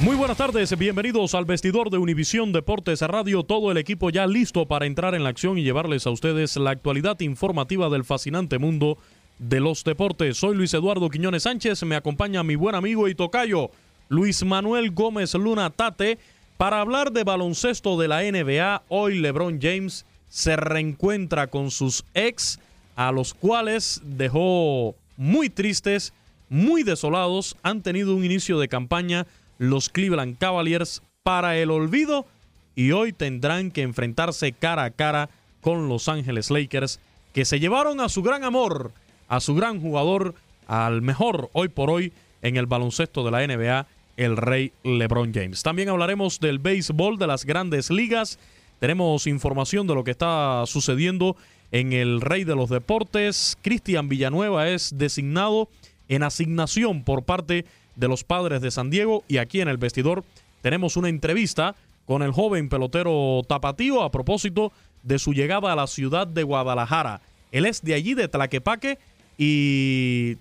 Muy buenas tardes, bienvenidos al vestidor de Univisión Deportes Radio, todo el equipo ya listo para entrar en la acción y llevarles a ustedes la actualidad informativa del fascinante mundo de los deportes. Soy Luis Eduardo Quiñones Sánchez, me acompaña mi buen amigo y tocayo Luis Manuel Gómez Luna Tate para hablar de baloncesto de la NBA. Hoy LeBron James se reencuentra con sus ex, a los cuales dejó muy tristes, muy desolados, han tenido un inicio de campaña los Cleveland Cavaliers para el olvido y hoy tendrán que enfrentarse cara a cara con Los Ángeles Lakers que se llevaron a su gran amor, a su gran jugador, al mejor hoy por hoy en el baloncesto de la NBA, el rey LeBron James. También hablaremos del béisbol de las grandes ligas. Tenemos información de lo que está sucediendo en el rey de los deportes. Cristian Villanueva es designado en asignación por parte de los padres de San Diego y aquí en el vestidor tenemos una entrevista con el joven pelotero tapatío a propósito de su llegada a la ciudad de Guadalajara. Él es de allí, de Tlaquepaque, y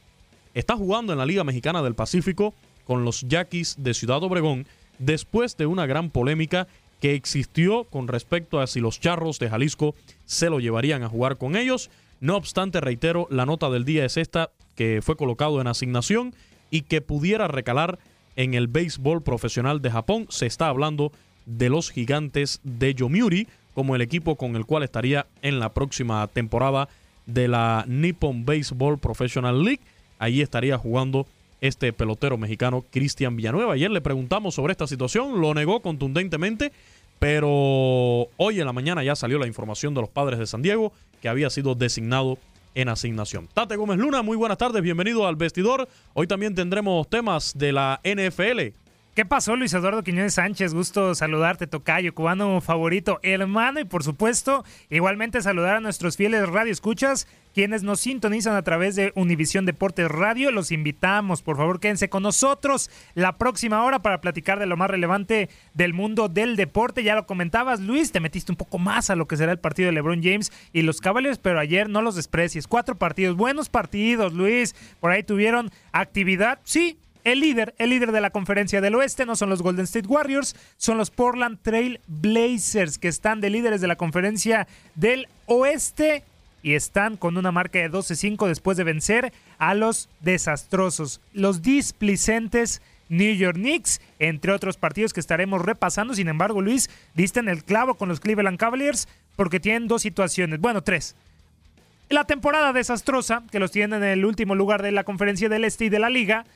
está jugando en la Liga Mexicana del Pacífico con los Yaquis de Ciudad Obregón después de una gran polémica que existió con respecto a si los Charros de Jalisco se lo llevarían a jugar con ellos. No obstante, reitero, la nota del día es esta, que fue colocado en asignación y que pudiera recalar en el béisbol profesional de Japón. Se está hablando de los gigantes de Yomiuri como el equipo con el cual estaría en la próxima temporada de la Nippon Baseball Professional League. Allí estaría jugando este pelotero mexicano Cristian Villanueva. Ayer le preguntamos sobre esta situación, lo negó contundentemente, pero hoy en la mañana ya salió la información de los padres de San Diego que había sido designado en asignación. Tate Gómez Luna, muy buenas tardes, bienvenido al vestidor. Hoy también tendremos temas de la NFL. ¿Qué pasó, Luis Eduardo Quiñones Sánchez? Gusto saludarte, Tocayo, cubano favorito, hermano, y por supuesto, igualmente saludar a nuestros fieles radioescuchas quienes nos sintonizan a través de Univisión Deportes Radio, los invitamos, por favor, quédense con nosotros la próxima hora para platicar de lo más relevante del mundo del deporte. Ya lo comentabas, Luis, te metiste un poco más a lo que será el partido de LeBron James y los Cavaliers, pero ayer no los desprecies. Cuatro partidos, buenos partidos, Luis. Por ahí tuvieron actividad, sí, el líder, el líder de la conferencia del oeste no son los Golden State Warriors, son los Portland Trail Blazers que están de líderes de la conferencia del oeste y están con una marca de 12-5 después de vencer a los desastrosos, los displicentes New York Knicks, entre otros partidos que estaremos repasando. Sin embargo, Luis, diste en el clavo con los Cleveland Cavaliers porque tienen dos situaciones, bueno, tres. La temporada desastrosa, que los tienen en el último lugar de la conferencia del Este y de la liga,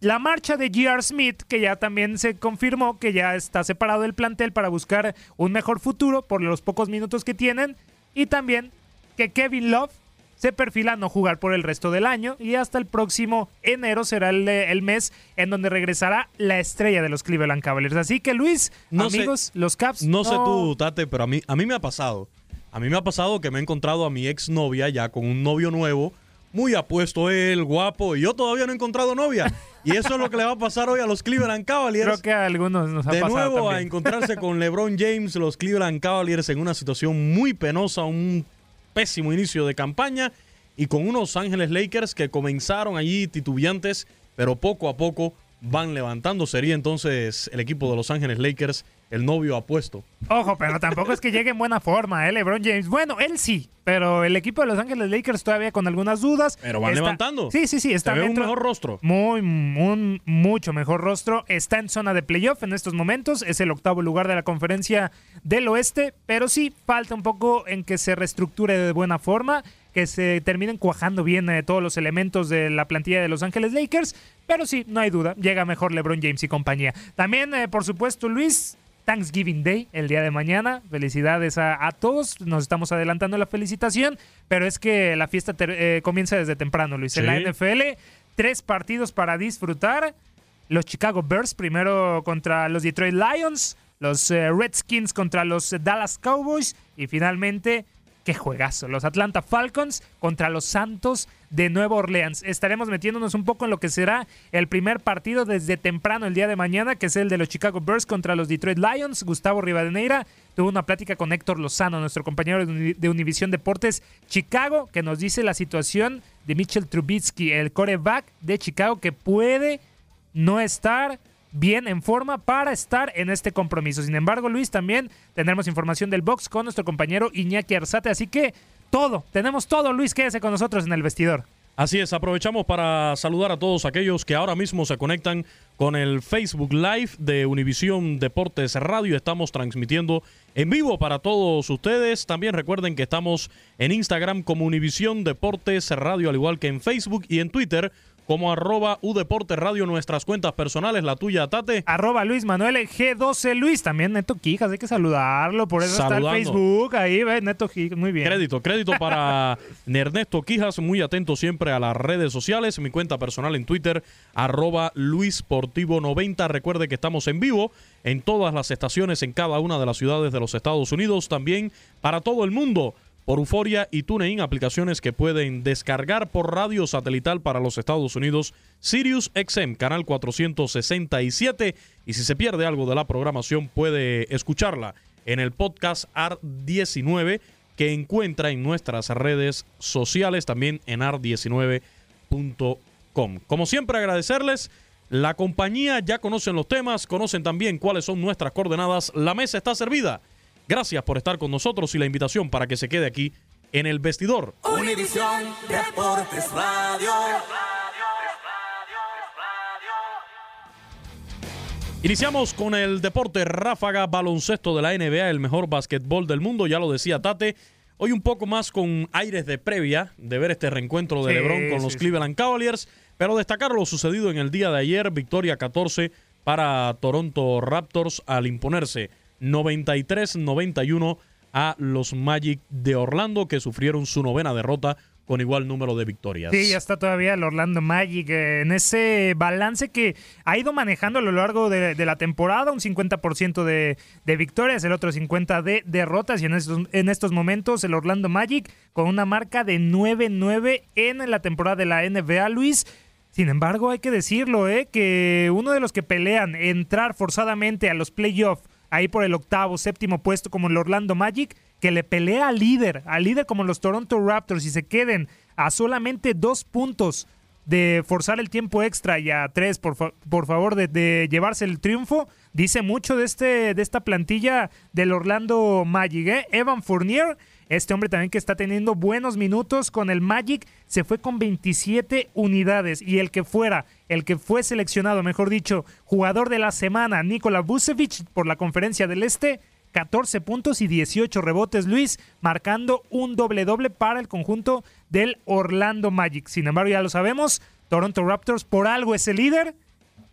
la marcha de G.R. Smith, que ya también se confirmó que ya está separado del plantel para buscar un mejor futuro por los pocos minutos que tienen. Y también que Kevin Love se perfila a no jugar por el resto del año y hasta el próximo enero será el, mes en donde regresará la estrella de los Cleveland Cavaliers. Así que Luis, amigos, los Caps. No, sé tú, Tate, pero a mí, a mí me ha pasado. A mí me ha pasado que me he encontrado a mi ex novia ya con un novio nuevo muy apuesto él, guapo, y yo todavía no he encontrado novia. Y eso es lo que le va a pasar hoy a los Cleveland Cavaliers. Creo que a algunos nos ha De nuevo a encontrarse con LeBron James, los Cleveland Cavaliers en una situación muy penosa, un pésimo inicio de campaña y con unos Ángeles Lakers que comenzaron allí titubeantes, pero poco a poco van levantando. Sería entonces el equipo de Los Ángeles Lakers el novio apuesto. Ojo, pero tampoco es que llegue en buena forma, ¿eh? LeBron James. Bueno, él sí, pero el equipo de Los Ángeles Lakers todavía con algunas dudas. Pero van levantando. Sí, sí, sí. Está en un mejor rostro. Muy, un mucho mejor rostro. Está en zona de playoff en estos momentos. Es el octavo lugar de la conferencia del oeste. Pero sí, falta un poco en que se reestructure de buena forma que se terminen cuajando bien eh, todos los elementos de la plantilla de Los Ángeles Lakers. Pero sí, no hay duda, llega mejor LeBron James y compañía. También, eh, por supuesto, Luis, Thanksgiving Day el día de mañana. Felicidades a, todos. Nos estamos adelantando la felicitación, pero es que la fiesta eh, comienza desde temprano, Luis. En la NFL, tres partidos para disfrutar. Los Chicago Bears primero contra los Detroit Lions, los eh, Redskins contra los Dallas Cowboys y finalmente qué juegazo. Los Atlanta Falcons contra los Santos de Nueva Orleans. Estaremos metiéndonos un poco en lo que será el primer partido desde temprano el día de mañana, que es el de los Chicago Bears contra los Detroit Lions. Gustavo Rivadeneira tuvo una plática con Héctor Lozano, nuestro compañero de Univisión Deportes Chicago, que nos dice la situación de Mitchell Trubisky, el coreback de Chicago, que puede no estar bien en forma para estar en este compromiso. Sin embargo, Luis, también tendremos información del box con nuestro compañero Iñaki Arzate. Así que todo, tenemos todo, Luis, quédese con nosotros en el vestidor. Así es, aprovechamos para saludar a todos aquellos que ahora mismo se conectan con el Facebook Live de Univisión Deportes Radio. Estamos transmitiendo en vivo para todos ustedes. También recuerden que estamos en Instagram como Univisión Deportes Radio, al igual que en Facebook y en Twitter como arroba Udeporte Radio, nuestras cuentas personales, la tuya, Tate. Arroba Luis Manuel G12 Luis, también Neto Quijas, hay que saludarlo, por eso está el Facebook, ahí ve Neto Quijas, muy bien. Crédito, crédito para Ernesto Quijas, muy atento siempre a las redes sociales, mi cuenta personal en Twitter, arroba Luis Portivo 90, recuerde que estamos en vivo en todas las estaciones en cada una de las ciudades de los Estados Unidos, también para todo el mundo por Euforia y TuneIn, aplicaciones que pueden descargar por radio satelital para los Estados Unidos, Sirius XM, canal 467, y si se pierde algo de la programación puede escucharla en el podcast AR19 que encuentra en nuestras redes sociales, también en AR19.com. Como siempre agradecerles la compañía, ya conocen los temas, conocen también cuáles son nuestras coordenadas, la mesa está servida. Gracias por estar con nosotros y la invitación para que se quede aquí en el vestidor. Univisión Deportes Radio. Iniciamos con el deporte ráfaga baloncesto de la NBA, el mejor básquetbol del mundo, ya lo decía Tate. Hoy un poco más con aires de previa de ver este reencuentro de LeBron con los Cleveland Cavaliers, pero destacar lo sucedido en el día de ayer, victoria 14 para Toronto Raptors al imponerse 93-91 a los Magic de Orlando que sufrieron su novena derrota con igual número de victorias. Sí, ya está todavía el Orlando Magic eh, en ese balance que ha ido manejando a lo largo de, la temporada, un 50% de, victorias, el otro 50% de derrotas y en estos, en estos momentos el Orlando Magic con una marca de 9-9 en la temporada de la NBA, Luis. Sin embargo, hay que decirlo, ¿eh? que uno de los que pelean entrar forzadamente a los playoffs, ahí por el octavo, séptimo puesto como el Orlando Magic, que le pelea al líder, al líder como los Toronto Raptors y se queden a solamente dos puntos de forzar el tiempo extra y a tres, por, favor, de, llevarse el triunfo, dice mucho de, este, de esta plantilla del Orlando Magic. ¿eh? Evan Fournier este hombre también que está teniendo buenos minutos con el Magic se fue con 27 unidades y el que fuera, el que fue seleccionado, mejor dicho, jugador de la semana, Nikola Vucevic por la Conferencia del Este, 14 puntos y 18 rebotes, Luis, marcando un doble doble para el conjunto del Orlando Magic. Sin embargo, ya lo sabemos, Toronto Raptors por algo es el líder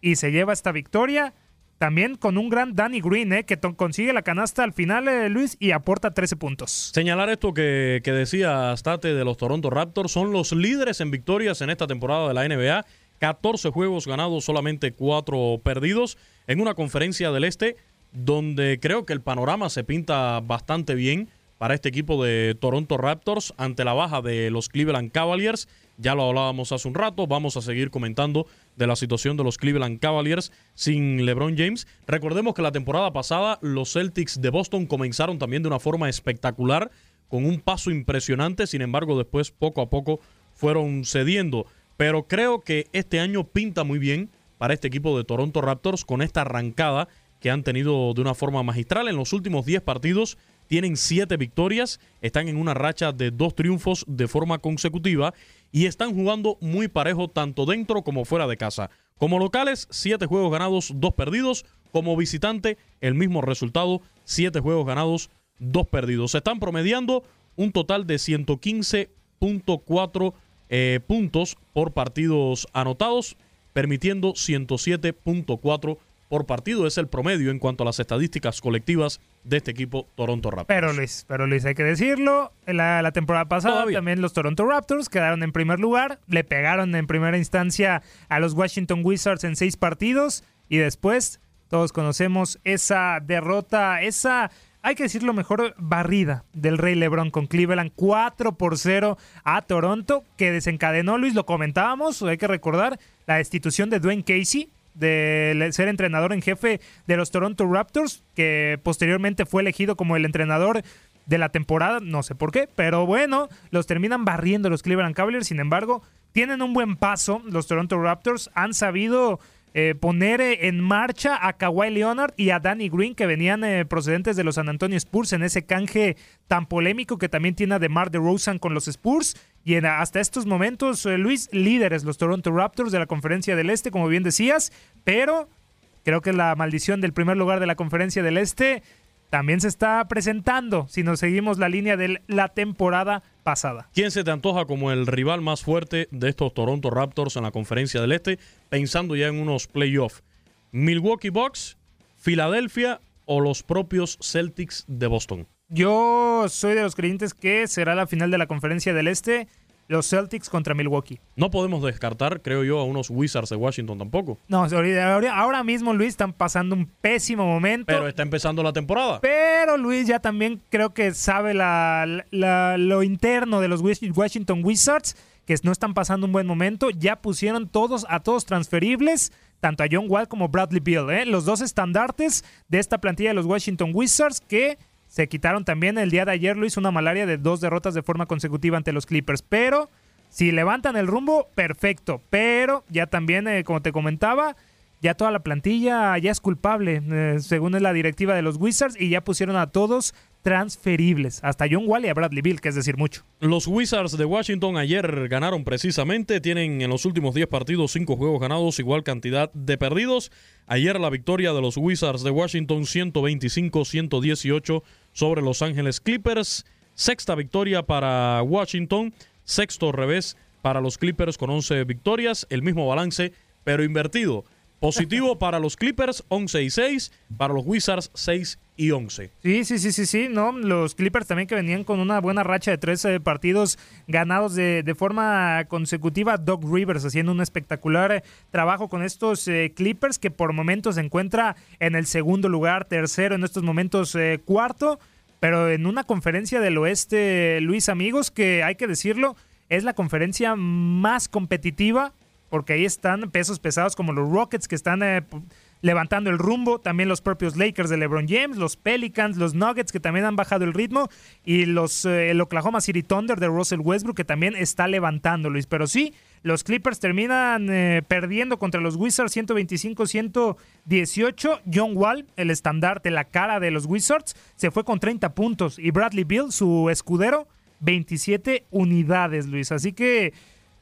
y se lleva esta victoria también con un gran Danny Green, eh, que consigue la canasta al final, eh, Luis, y aporta 13 puntos. Señalar esto que, que decía State de los Toronto Raptors, son los líderes en victorias en esta temporada de la NBA. 14 juegos ganados, solamente 4 perdidos, en una conferencia del Este donde creo que el panorama se pinta bastante bien para este equipo de Toronto Raptors ante la baja de los Cleveland Cavaliers. Ya lo hablábamos hace un rato, vamos a seguir comentando de la situación de los Cleveland Cavaliers sin LeBron James. Recordemos que la temporada pasada los Celtics de Boston comenzaron también de una forma espectacular, con un paso impresionante, sin embargo después poco a poco fueron cediendo. Pero creo que este año pinta muy bien para este equipo de Toronto Raptors con esta arrancada que han tenido de una forma magistral en los últimos 10 partidos tienen siete victorias, están en una racha de dos triunfos de forma consecutiva y están jugando muy parejo tanto dentro como fuera de casa. Como locales, siete juegos ganados, dos perdidos. Como visitante, el mismo resultado, siete juegos ganados, dos perdidos. Se están promediando un total de 115.4 eh, puntos por partidos anotados, permitiendo 107.4 por partido. Es el promedio en cuanto a las estadísticas colectivas de este equipo Toronto Raptors. Pero Luis, pero Luis, hay que decirlo, la, la temporada pasada también los Toronto Raptors quedaron en primer lugar, le pegaron en primera instancia a los Washington Wizards en seis partidos y después todos conocemos esa derrota, esa hay que decirlo mejor, barrida del Rey Lebron con Cleveland 4 por 0 a Toronto, que desencadenó, Luis, lo comentábamos, hay que recordar, la destitución de Dwayne Casey, de ser entrenador en jefe de los Toronto Raptors, que posteriormente fue elegido como el entrenador de la temporada, no sé por qué, pero bueno, los terminan barriendo los Cleveland Cavaliers, sin embargo, tienen un buen paso, los Toronto Raptors han sabido eh, poner eh, en marcha a Kawhi Leonard y a Danny Green, que venían eh, procedentes de los San Antonio Spurs en ese canje tan polémico que también tiene a DeMar DeRozan con los Spurs. Y hasta estos momentos, Luis, líderes los Toronto Raptors de la Conferencia del Este, como bien decías, pero creo que la maldición del primer lugar de la Conferencia del Este también se está presentando si nos seguimos la línea de la temporada pasada. ¿Quién se te antoja como el rival más fuerte de estos Toronto Raptors en la conferencia del Este, pensando ya en unos playoffs? ¿Milwaukee Bucks, Filadelfia o los propios Celtics de Boston? Yo soy de los creyentes que será la final de la conferencia del Este los Celtics contra Milwaukee. No podemos descartar, creo yo, a unos Wizards de Washington tampoco. No, ahora mismo, Luis, están pasando un pésimo momento. Pero está empezando la temporada. Pero Luis ya también creo que sabe lo interno de los Washington Wizards, que no están pasando un buen momento. Ya pusieron todos a todos transferibles tanto a John Wall como Bradley Beal, ¿eh? los dos estandartes de esta plantilla de los Washington Wizards que se quitaron también el día de ayer, Luis, una malaria de dos derrotas de forma consecutiva ante los Clippers. Pero si levantan el rumbo, perfecto. Pero ya también, eh, como te comentaba, ya toda la plantilla ya es culpable, eh, según es la directiva de los Wizards, y ya pusieron a todos transferibles, hasta John Wall y a Bradley Bill, que es decir mucho. Los Wizards de Washington ayer ganaron precisamente, tienen en los últimos 10 partidos 5 juegos ganados, igual cantidad de perdidos. Ayer la victoria de los Wizards de Washington 125-118 sobre Los Ángeles Clippers. Sexta victoria para Washington, sexto revés para los Clippers con 11 victorias, el mismo balance, pero invertido. Positivo para los Clippers, 11 y 6, para los Wizards, 6 y 11. Sí, sí, sí, sí, sí, ¿no? Los Clippers también que venían con una buena racha de 13 partidos ganados de, de forma consecutiva. Doc Rivers haciendo un espectacular trabajo con estos eh, Clippers que por momentos se encuentra en el segundo lugar, tercero, en estos momentos eh, cuarto, pero en una conferencia del oeste, Luis Amigos, que hay que decirlo, es la conferencia más competitiva porque ahí están pesos pesados como los Rockets que están eh, levantando el rumbo, también los propios Lakers de LeBron James, los Pelicans, los Nuggets que también han bajado el ritmo y los eh, el Oklahoma City Thunder de Russell Westbrook que también está levantando, Luis. Pero sí, los Clippers terminan eh, perdiendo contra los Wizards 125-118. John Wall, el estandarte, la cara de los Wizards, se fue con 30 puntos y Bradley Bill, su escudero, 27 unidades, Luis. Así que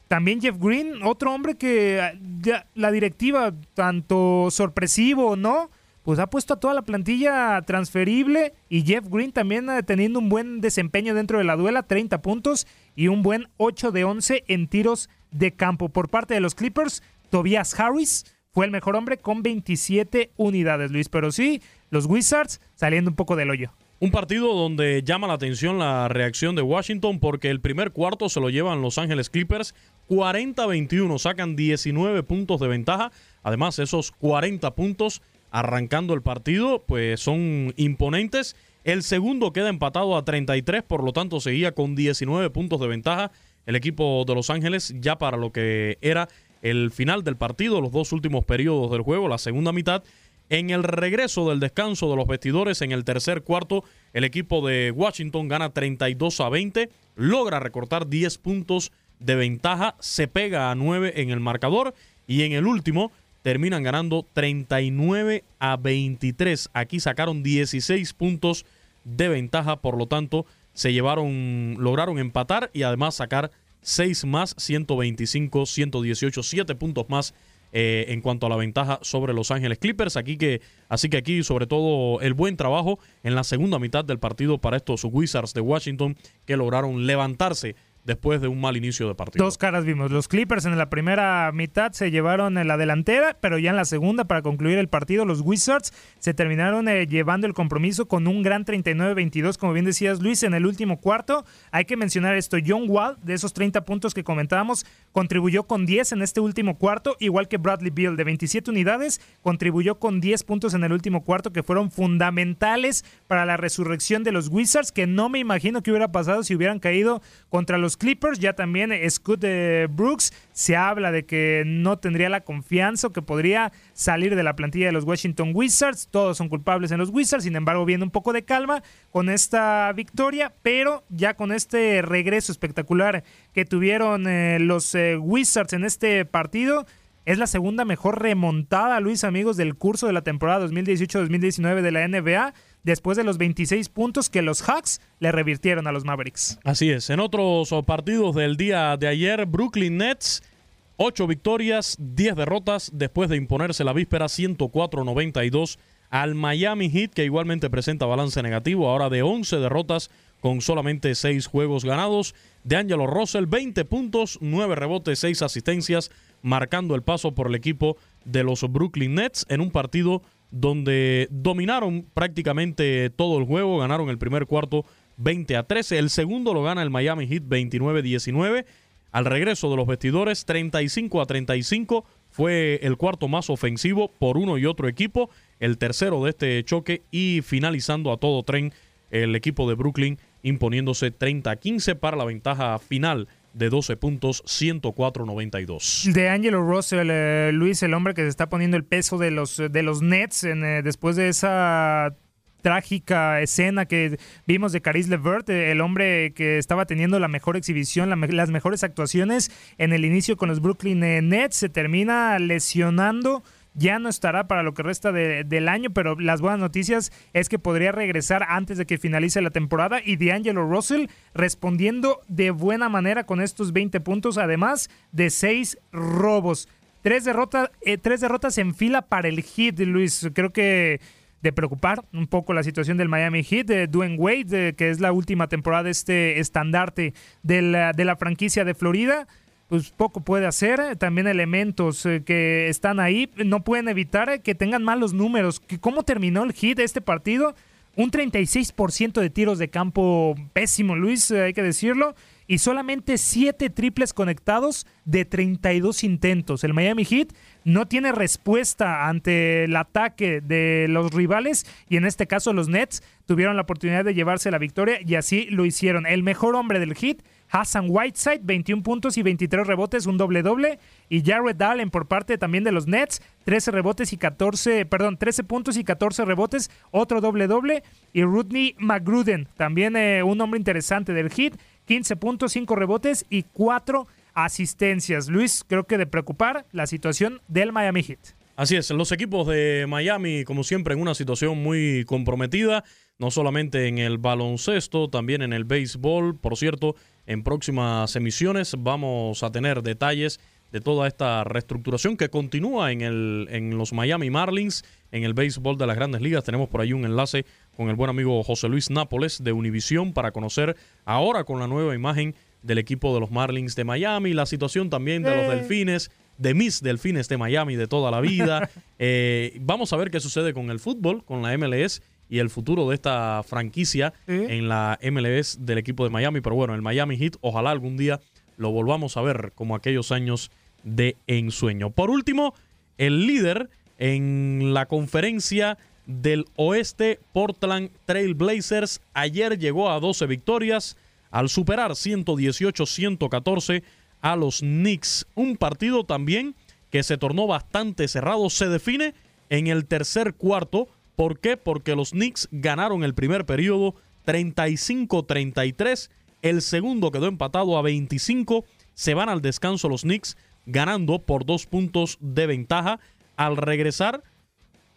también Jeff Green, otro hombre que ah, la directiva, tanto sorpresivo o no, pues ha puesto a toda la plantilla transferible y Jeff Green también eh, teniendo un buen desempeño dentro de la duela, 30 puntos y un buen 8 de 11 en tiros de campo. Por parte de los Clippers, Tobias Harris fue el mejor hombre con 27 unidades, Luis. Pero sí, los Wizards saliendo un poco del hoyo. Un partido donde llama la atención la reacción de Washington porque el primer cuarto se lo llevan Los Ángeles Clippers 40-21, sacan 19 puntos de ventaja. Además, esos 40 puntos arrancando el partido pues son imponentes. El segundo queda empatado a 33, por lo tanto seguía con 19 puntos de ventaja el equipo de Los Ángeles ya para lo que era el final del partido, los dos últimos periodos del juego, la segunda mitad. En el regreso del descanso de los vestidores en el tercer cuarto, el equipo de Washington gana 32 a 20, logra recortar 10 puntos de ventaja, se pega a 9 en el marcador y en el último terminan ganando 39 a 23. Aquí sacaron 16 puntos de ventaja, por lo tanto se llevaron, lograron empatar y además sacar 6 más, 125, 118, 7 puntos más eh, en cuanto a la ventaja sobre Los Ángeles Clippers. Aquí que, así que aquí, sobre todo, el buen trabajo en la segunda mitad del partido para estos Wizards de Washington que lograron levantarse después de un mal inicio de partido. Dos caras vimos. Los Clippers en la primera mitad se llevaron en la delantera, pero ya en la segunda, para concluir el partido, los Wizards se terminaron eh, llevando el compromiso con un gran 39-22, como bien decías Luis, en el último cuarto. Hay que mencionar esto, John Wall, de esos 30 puntos que comentábamos, contribuyó con 10 en este último cuarto, igual que Bradley Beal, de 27 unidades, contribuyó con 10 puntos en el último cuarto, que fueron fundamentales para la resurrección de los Wizards, que no me imagino que hubiera pasado si hubieran caído contra los Clippers. Ya también Scott eh, Brooks se habla de que no tendría la confianza o que podría salir de la plantilla de los Washington Wizards. Todos son culpables en los Wizards, sin embargo, viene un poco de calma con esta victoria, pero ya con este regreso espectacular que tuvieron eh, los eh, Wizards en este partido. Es la segunda mejor remontada, Luis, amigos, del curso de la temporada 2018-2019 de la NBA después de los 26 puntos que los Hawks le revirtieron a los Mavericks. Así es. En otros partidos del día de ayer, Brooklyn Nets, 8 victorias, 10 derrotas, después de imponerse la víspera 104-92 al Miami Heat, que igualmente presenta balance negativo, ahora de 11 derrotas con solamente 6 juegos ganados. De Angelo Russell, 20 puntos, 9 rebotes, 6 asistencias, marcando el paso por el equipo de los Brooklyn Nets en un partido donde dominaron prácticamente todo el juego, ganaron el primer cuarto 20 a 13, el segundo lo gana el Miami Heat 29-19. Al regreso de los vestidores 35 a 35 fue el cuarto más ofensivo por uno y otro equipo, el tercero de este choque y finalizando a todo tren el equipo de Brooklyn imponiéndose 30 a 15 para la ventaja final de 12 puntos, 104-92. De Angelo Russell, eh, Luis, el hombre que se está poniendo el peso de los, de los Nets eh, después de esa trágica escena que vimos de Caris Levert, eh, el hombre que estaba teniendo la mejor exhibición, las mejores actuaciones en el inicio con los Brooklyn Nets, se termina lesionando ya no estará para lo que resta del año, pero las buenas noticias es que podría regresar antes de que finalice la temporada y D'Angelo Russell respondiendo de buena manera con estos 20 puntos, además de 6 robos. Tres, derrotas eh, tres derrotas en fila para el Heat, Luis. Creo que de preocupar un poco la situación del Miami Heat, de Dwayne Wade, que es la última temporada de este estandarte de la, de la franquicia de Florida pues poco puede hacer. También elementos eh, que están ahí no pueden evitar que tengan malos números. ¿Cómo terminó el hit de este partido? un 36% de tiros de campo pésimo, Luis, hay que decirlo, y solamente 7 triples conectados de 32 intentos. El Miami Heat no tiene respuesta ante el ataque de los rivales y en este caso los Nets tuvieron la oportunidad de llevarse la victoria y así lo hicieron. El mejor hombre del Heat Hassan Whiteside, 21 puntos y 23 rebotes, un doble-doble. Y Jared Allen por parte también de los Nets, 13 rebotes y 14, perdón, 13 puntos y 14 rebotes, otro doble-doble. Y Rodney McGruden, también eh, un hombre interesante del Heat, 15 puntos, 5 rebotes y 4 asistencias. Luis, creo que de preocupar la situación del Miami Heat. Así es, los equipos de Miami, como siempre, en una situación muy comprometida, no solamente en el baloncesto, también en el béisbol. Por cierto, en próximas emisiones vamos a tener detalles de toda esta reestructuración que continúa en, el, en los Miami Marlins, en el béisbol de las grandes ligas. Tenemos por ahí un enlace con el buen amigo José Luis Nápoles de Univisión para conocer ahora con la nueva imagen del equipo de los Marlins de Miami, la situación también de los. Delfines de mis delfines de Miami de toda la vida. Eh, vamos a ver qué sucede con el fútbol, con la MLS y el futuro de esta franquicia en la MLS del equipo de Miami. Pero bueno, el Miami Heat, ojalá algún día lo volvamos a ver como aquellos años de ensueño. Por último, el líder en la conferencia del oeste, Portland Trail Blazers, ayer llegó a 12 victorias al superar 118-114 a los Knicks. Un partido también que se tornó bastante cerrado. Se define en el tercer cuarto. ¿Por qué? Porque los Knicks ganaron el primer periodo 35-33. El segundo quedó empatado a 25. Se van al descanso los Knicks ganando por dos puntos de ventaja. Al regresar,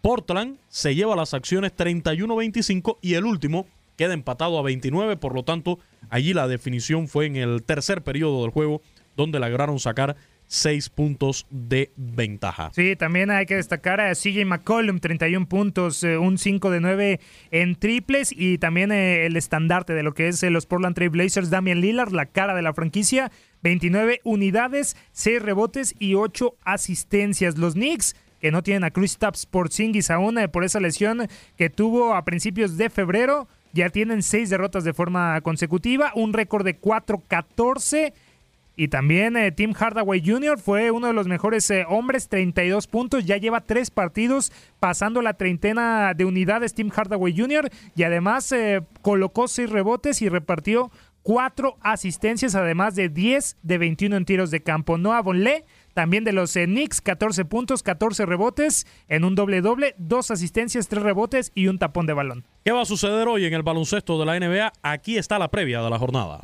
Portland se lleva las acciones 31-25 y el último queda empatado a 29. Por lo tanto, allí la definición fue en el tercer periodo del juego donde lograron sacar seis puntos de ventaja. Sí, también hay que destacar a CJ McCollum, 31 puntos, eh, un 5 de 9 en triples y también eh, el estandarte de lo que es eh, los Portland Trail Blazers, Damian Lillard, la cara de la franquicia, 29 unidades, 6 rebotes y 8 asistencias. Los Knicks que no tienen a Chris Tapps por Singis aún por esa lesión que tuvo a principios de febrero, ya tienen 6 derrotas de forma consecutiva, un récord de 4-14 y también eh, Tim Hardaway Jr. fue uno de los mejores eh, hombres, 32 puntos, ya lleva tres partidos pasando la treintena de unidades Tim Hardaway Jr. y además eh, colocó seis rebotes y repartió cuatro asistencias, además de 10 de 21 en tiros de campo. Noah Bonle, también de los Knicks, 14 puntos, 14 rebotes en un doble-doble, dos asistencias, tres rebotes y un tapón de balón. ¿Qué va a suceder hoy en el baloncesto de la NBA? Aquí está la previa de la jornada.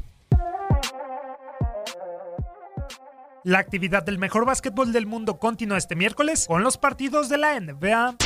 La actividad del mejor básquetbol del mundo continúa este miércoles con los partidos de la NBA.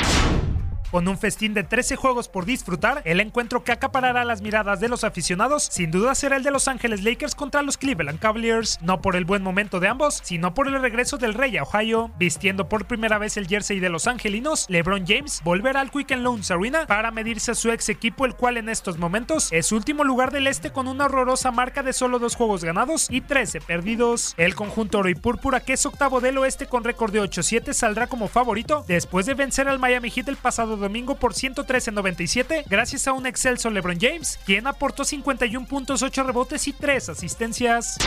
Con un festín de 13 juegos por disfrutar, el encuentro que acaparará las miradas de los aficionados sin duda será el de Los Ángeles Lakers contra los Cleveland Cavaliers, no por el buen momento de ambos, sino por el regreso del Rey a Ohio. Vistiendo por primera vez el jersey de los angelinos, LeBron James volverá al Quicken Loans Arena para medirse a su ex equipo, el cual en estos momentos es último lugar del este con una horrorosa marca de solo dos juegos ganados y 13 perdidos. El conjunto oro y púrpura, que es octavo del oeste con récord de 8-7, saldrá como favorito después de vencer al Miami Heat el pasado domingo por 113-97 gracias a un excelso LeBron James, quien aportó 51 puntos, 8 rebotes y 3 asistencias.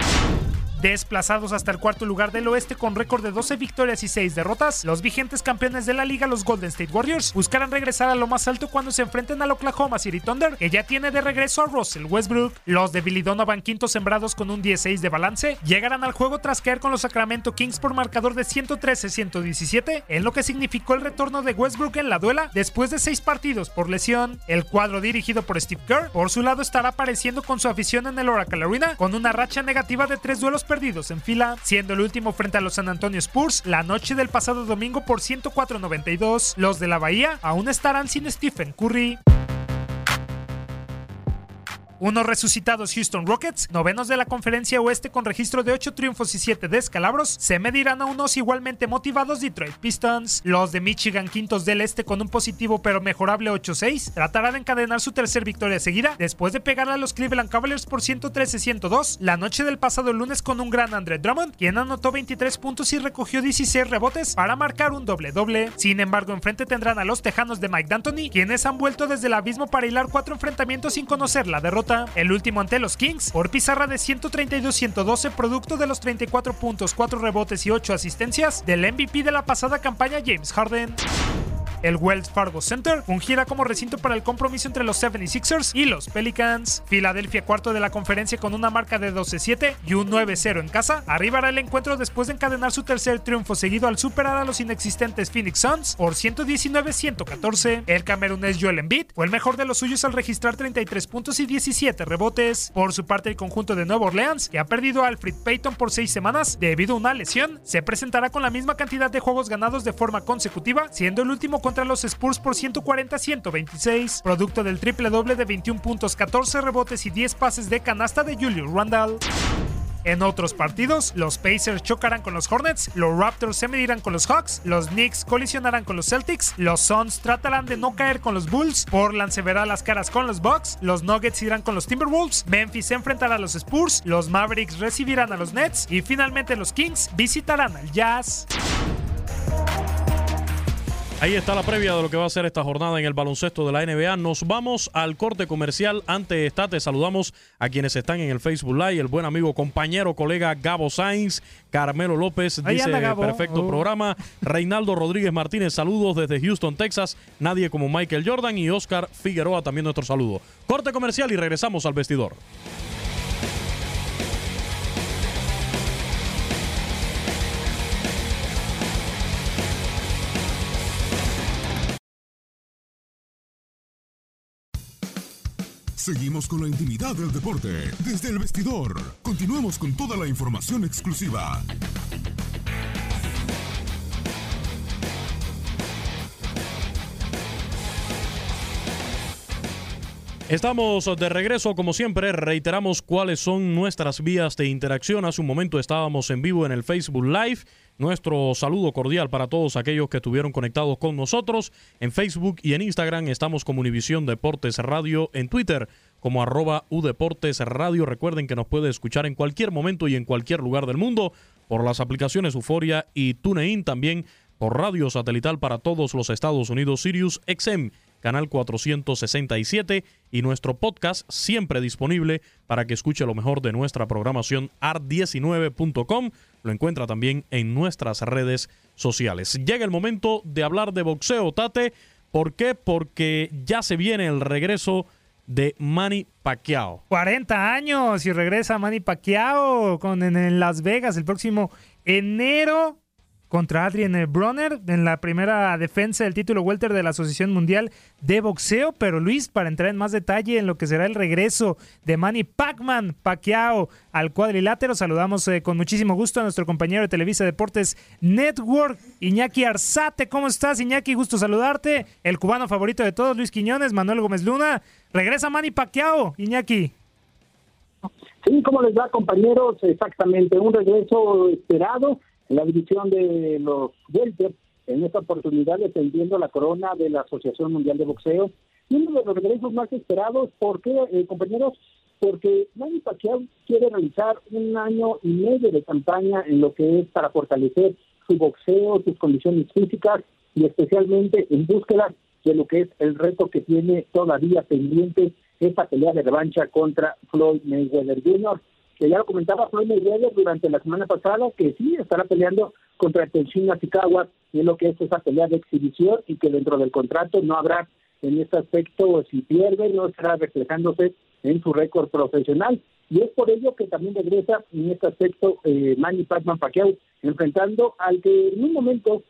Desplazados hasta el cuarto lugar del oeste con récord de 12 victorias y 6 derrotas, los vigentes campeones de la liga, los Golden State Warriors, buscarán regresar a lo más alto cuando se enfrenten al Oklahoma City Thunder, que ya tiene de regreso a Russell Westbrook. Los de van quintos sembrados con un 16 de balance, llegarán al juego tras caer con los Sacramento Kings por marcador de 113-117, en lo que significó el retorno de Westbrook en la duela después de 6 partidos por lesión. El cuadro dirigido por Steve Kerr, por su lado, estará apareciendo con su afición en el Oracle Arena, con una racha negativa de 3 duelos perdidos en fila, siendo el último frente a los San Antonio Spurs la noche del pasado domingo por 104.92. Los de la Bahía aún estarán sin Stephen Curry. Unos resucitados Houston Rockets, novenos de la conferencia oeste con registro de 8 triunfos y 7 descalabros, se medirán a unos igualmente motivados Detroit Pistons. Los de Michigan, quintos del este con un positivo pero mejorable 8-6, tratarán de encadenar su tercer victoria seguida después de pegar a los Cleveland Cavaliers por 113-102 la noche del pasado lunes con un gran Andre Drummond, quien anotó 23 puntos y recogió 16 rebotes para marcar un doble-doble. Sin embargo, enfrente tendrán a los Tejanos de Mike D'Antoni, quienes han vuelto desde el abismo para hilar cuatro enfrentamientos sin conocer la derrota. El último ante los Kings, por pizarra de 132-112, producto de los 34 puntos, 4 rebotes y 8 asistencias del MVP de la pasada campaña James Harden. El Wells Fargo Center fungirá como recinto para el compromiso entre los 76ers y los Pelicans. Filadelfia cuarto de la conferencia con una marca de 12-7 y un 9-0 en casa. Arribará el encuentro después de encadenar su tercer triunfo seguido al superar a los inexistentes Phoenix Suns por 119-114. El camerunés Joel Embiid fue el mejor de los suyos al registrar 33 puntos y 17 rebotes. Por su parte el conjunto de Nueva Orleans, que ha perdido a Alfred Payton por 6 semanas debido a una lesión, se presentará con la misma cantidad de juegos ganados de forma consecutiva, siendo el último con contra los Spurs por 140-126, producto del triple doble de 21 puntos, 14 rebotes y 10 pases de canasta de Julius Randall. En otros partidos, los Pacers chocarán con los Hornets, los Raptors se medirán con los Hawks, los Knicks colisionarán con los Celtics, los Suns tratarán de no caer con los Bulls, Portland se verá las caras con los Bucks, los Nuggets irán con los Timberwolves, Memphis se enfrentará a los Spurs, los Mavericks recibirán a los Nets y finalmente los Kings visitarán al Jazz. Ahí está la previa de lo que va a ser esta jornada en el baloncesto de la NBA. Nos vamos al corte comercial. Antes está, te saludamos a quienes están en el Facebook Live. El buen amigo, compañero, colega Gabo Sainz, Carmelo López, dice perfecto oh. programa. Reinaldo Rodríguez Martínez, saludos desde Houston, Texas. Nadie como Michael Jordan y Oscar Figueroa, también nuestro saludo. Corte comercial y regresamos al vestidor. Seguimos con la intimidad del deporte desde el vestidor. Continuamos con toda la información exclusiva. Estamos de regreso, como siempre, reiteramos cuáles son nuestras vías de interacción. Hace un momento estábamos en vivo en el Facebook Live. Nuestro saludo cordial para todos aquellos que estuvieron conectados con nosotros. En Facebook y en Instagram estamos como Univisión Deportes Radio. En Twitter como arroba Udeportes Radio. Recuerden que nos puede escuchar en cualquier momento y en cualquier lugar del mundo por las aplicaciones Euforia y TuneIn. También por radio satelital para todos los Estados Unidos, Sirius XM canal 467 y nuestro podcast siempre disponible para que escuche lo mejor de nuestra programación art19.com. Lo encuentra también en nuestras redes sociales. Llega el momento de hablar de boxeo, Tate. ¿Por qué? Porque ya se viene el regreso de Manny Pacquiao. 40 años y regresa Manny Pacquiao con, en Las Vegas el próximo enero contra Adrian Bronner en la primera defensa del título welter de la Asociación Mundial de Boxeo. Pero Luis, para entrar en más detalle en lo que será el regreso de Manny Pacman Pacquiao al cuadrilátero, saludamos eh, con muchísimo gusto a nuestro compañero de Televisa Deportes Network, Iñaki Arzate. ¿Cómo estás, Iñaki? Gusto saludarte. El cubano favorito de todos, Luis Quiñones, Manuel Gómez Luna. Regresa Manny Pacquiao, Iñaki. Sí, ¿cómo les va, compañeros? Exactamente, un regreso esperado la división de los welter, en esta oportunidad defendiendo la corona de la Asociación Mundial de Boxeo. Y uno de los regresos más esperados, ¿por qué, eh, compañeros? Porque Manny Pacquiao quiere realizar un año y medio de campaña en lo que es para fortalecer su boxeo, sus condiciones físicas y especialmente en búsqueda de lo que es el reto que tiene todavía pendiente esta pelea de revancha contra Floyd Mayweather Jr que ya lo comentaba Floyd Mayweather durante la semana pasada, que sí estará peleando contra Tenshin Nashikawa en lo que es esa pelea de exhibición y que dentro del contrato no habrá en este aspecto, si pierde, no estará reflejándose en su récord profesional. Y es por ello que también regresa en este aspecto eh, Manny Pacman Pacquiao, enfrentando al que en un momento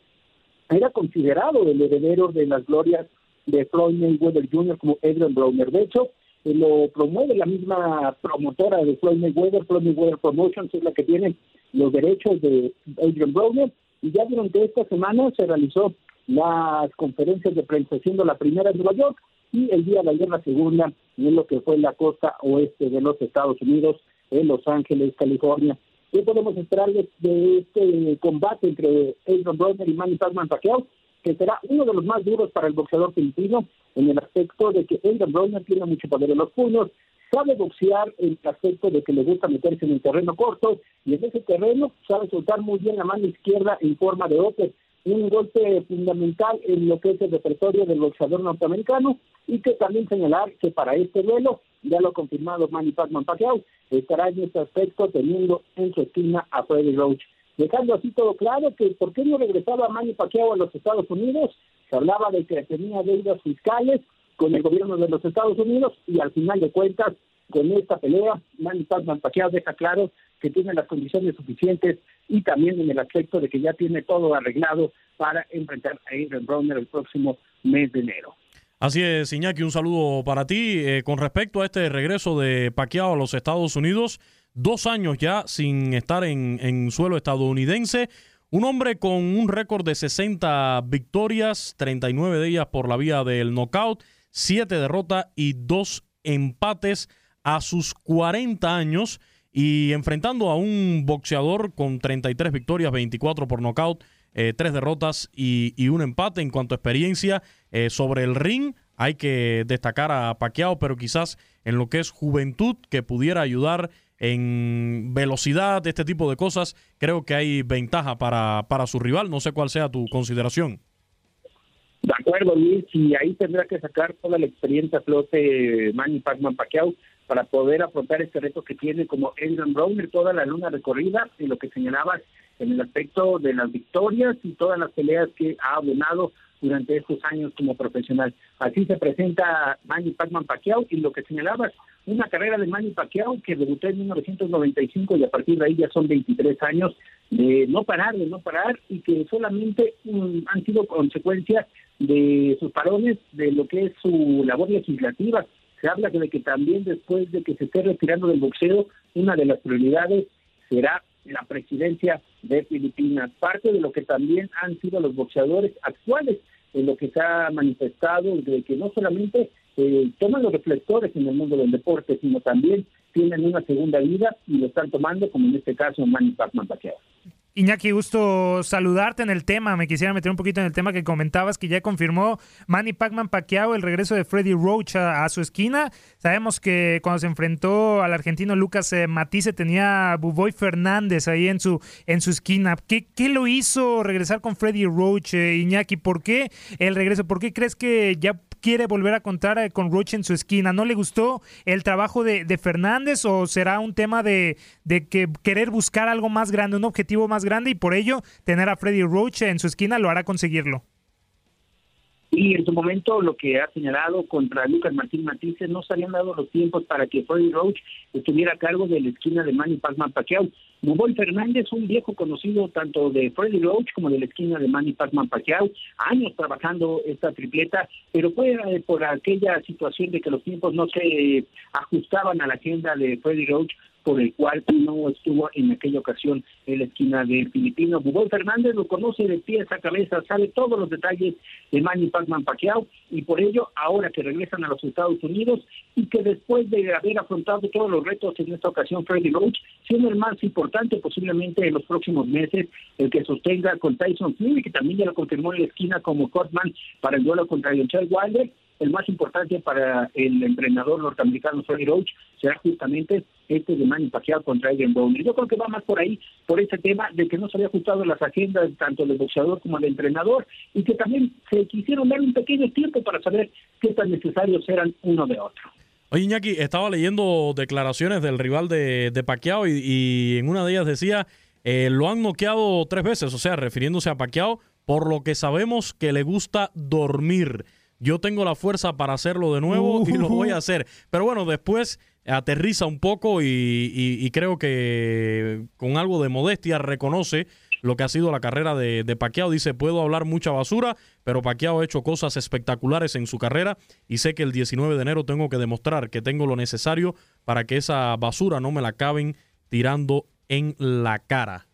era considerado el heredero de las glorias de Floyd Mayweather Jr. como Adrian Browner. De hecho, lo promueve la misma promotora de Floyd Mayweather, Floyd Mayweather Promotions, es la que tiene los derechos de Adrian Broner, y ya durante esta semana se realizó las conferencias de prensa, siendo la primera en Nueva York, y el día de ayer la segunda en lo que fue la costa oeste de los Estados Unidos, en Los Ángeles, California. ¿Qué podemos esperar de, este combate entre Adrian Broner y Manny Pacquiao? Que será uno de los más duros para el boxeador filipino en el aspecto de que Adrian Broner tiene mucho poder en los puños, sabe boxear en el aspecto de que le gusta meterse en el terreno corto y en ese terreno sabe soltar muy bien la mano izquierda en forma de ope un golpe fundamental en lo que es el repertorio del boxeador norteamericano y que también señalar que para este duelo, ya lo ha confirmado Manny Pacman Pacquiao, estará en este aspecto teniendo en su esquina a Freddy Roach. Dejando así todo claro que por qué no regresaba Manny Pacquiao a los Estados Unidos, se hablaba de que tenía deudas fiscales con el gobierno de los Estados Unidos y al final de cuentas con esta pelea, Manny Pacquiao deja claro que tiene las condiciones suficientes y también en el aspecto de que ya tiene todo arreglado para enfrentar a Adrian Broner el próximo mes de enero. Así es, Iñaki, un saludo para ti. Eh, con respecto a este regreso de Pacquiao a los Estados Unidos, dos años ya sin estar en, en suelo estadounidense. Un hombre con un récord de 60 victorias, 39 de ellas por la vía del knockout, 7 derrotas y 2 empates a sus 40 años y enfrentando a un boxeador con 33 victorias, 24 por nocaut, eh, 3 derrotas y, un empate en cuanto a experiencia eh, sobre el ring. Hay que destacar a Pacquiao, pero quizás en lo que es juventud que pudiera ayudar en velocidad, este tipo de cosas, creo que hay ventaja para, para su rival. No sé cuál sea tu consideración. De acuerdo, Luis, y ahí tendrá que sacar toda la experiencia flote Manny Pacman Pacquiao para poder afrontar este reto que tiene como Adrian Broner toda la luna recorrida y lo que señalabas en el aspecto de las victorias y todas las peleas que ha abonado durante estos años como profesional. Así se presenta Manny Pacman Pacquiao y lo que señalabas, una carrera de Manny Pacquiao que debutó en 1995 y a partir de ahí ya son 23 años de no parar, de no parar y que solamente mm, han sido consecuencias de sus parones, de lo que es su labor legislativa, se habla de que también después de que se esté retirando del boxeo, una de las prioridades será la presidencia de Filipinas, parte de lo que también han sido los boxeadores actuales, en lo que se ha manifestado de que no solamente eh, toman los reflectores en el mundo del deporte, sino también tienen una segunda vida y lo están tomando, como en este caso Manny Pacman Pacquiao. Iñaki, gusto saludarte en el tema. Me quisiera meter un poquito en el tema que comentabas, que ya confirmó Manny Pacman Pacquiao el regreso de Freddy Roach a, su esquina. Sabemos que cuando se enfrentó al argentino Lucas eh, Matisse tenía a Buboy Fernández ahí en su, en su esquina. ¿Qué, ¿Qué lo hizo regresar con Freddy Roach, eh, Iñaki? ¿Por qué el regreso? ¿Por qué crees que ya quiere volver a contar eh, con Roach en su esquina. ¿No le gustó el trabajo de, Fernández o será un tema de, de, que querer buscar algo más grande, un objetivo más grande y por ello tener a Freddy Roach en su esquina lo hará conseguirlo? Y en su momento lo que ha señalado contra Lucas Martín Matisse no se habían dado los tiempos para que Freddy Roach estuviera a cargo de la esquina de Manny Pacman Pacquiao. Buboy Fernández, un viejo conocido tanto de Freddy Roach como de la esquina de Manny Pacman Pacquiao, años trabajando esta tripleta, pero fue eh, por aquella situación de que los tiempos no se ajustaban a la agenda de Freddy Roach, por el cual no estuvo en aquella ocasión en la esquina de Filipino. Bubón Fernández lo conoce de pies a cabeza, sabe todos los detalles de Manny Pacman Pacquiao y por ello, ahora que regresan a los Estados Unidos y que después de haber afrontado todos los retos en esta ocasión, Freddy Roach, siendo el más importante posiblemente en los próximos meses, el que sostenga con Tyson Fury, que también ya lo confirmó en la esquina como Cortman para el duelo contra John Wilder, el más importante para el entrenador norteamericano Freddy Roach será justamente este de Manny Pacquiao contra Adrian Broner. Yo creo que va más por ahí, por ese tema de que no se había ajustado las agendas tanto del boxeador como del entrenador y que también se quisieron dar un pequeño tiempo para saber qué tan necesarios eran uno de otro. Oye, Iñaki, estaba leyendo declaraciones del rival de, de Pacquiao y, en una de ellas decía, eh, lo han noqueado tres veces, o sea, refiriéndose a Pacquiao, por lo que sabemos que le gusta dormir yo tengo la fuerza para hacerlo de nuevo y lo voy a hacer. Pero bueno, después aterriza un poco y, creo que con algo de modestia reconoce lo que ha sido la carrera de, de Pacquiao. Dice, puedo hablar mucha basura, pero Pacquiao ha hecho cosas espectaculares en su carrera y sé que el 19 de enero tengo que demostrar que tengo lo necesario para que esa basura no me la acaben tirando en la cara.